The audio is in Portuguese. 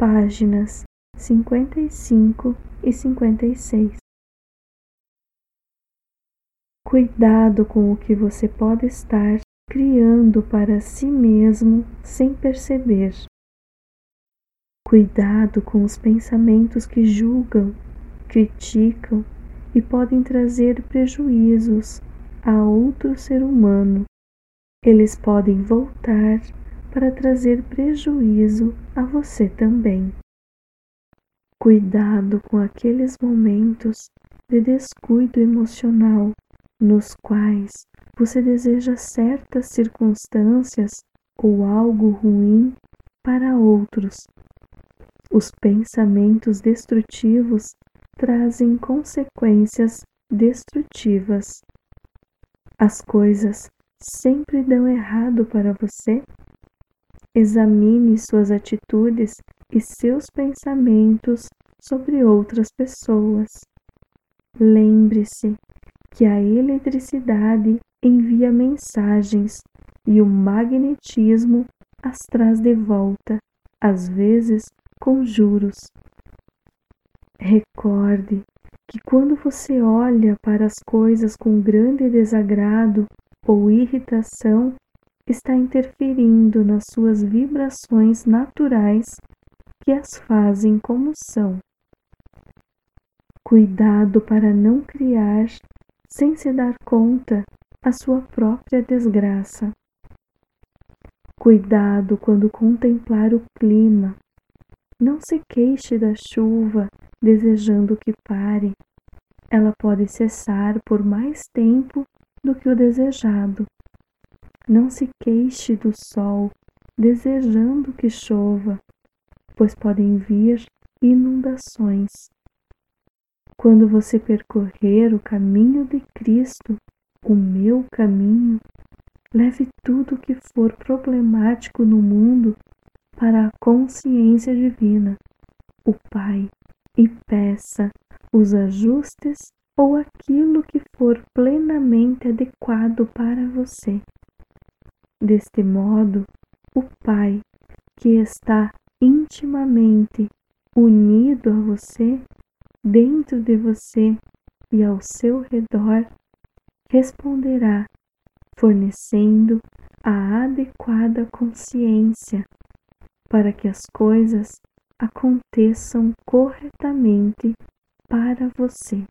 páginas 55 e 56. Cuidado com o que você pode estar criando para si mesmo sem perceber. Cuidado com os pensamentos que julgam, criticam e podem trazer prejuízos a outro ser humano. Eles podem voltar para trazer prejuízo a você também. Cuidado com aqueles momentos de descuido emocional nos quais você deseja certas circunstâncias ou algo ruim para outros. Os pensamentos destrutivos trazem consequências destrutivas. As coisas sempre dão errado para você? Examine suas atitudes e seus pensamentos sobre outras pessoas. Lembre-se que a eletricidade envia mensagens e o magnetismo as traz de volta, às vezes com juros. Recorde que quando você olha para as coisas com grande desagrado ou irritação, está interferindo nas suas vibrações naturais que as fazem como são. Cuidado para não criar, sem se dar conta, a sua própria desgraça. Cuidado quando contemplar o clima. Não se queixe da chuva desejando que pare. Ela pode cessar por mais tempo do que o desejado. Não se queixe do sol desejando que chova, pois podem vir inundações. Quando você percorrer o caminho de Cristo, o meu caminho, leve tudo que for problemático no mundo para a consciência divina, o Pai, e peça os ajustes ou aquilo que for plenamente adequado para você. Deste modo, o Pai, que está intimamente unido a você, dentro de você e ao seu redor, responderá, fornecendo a adequada consciência para que as coisas aconteçam corretamente para você.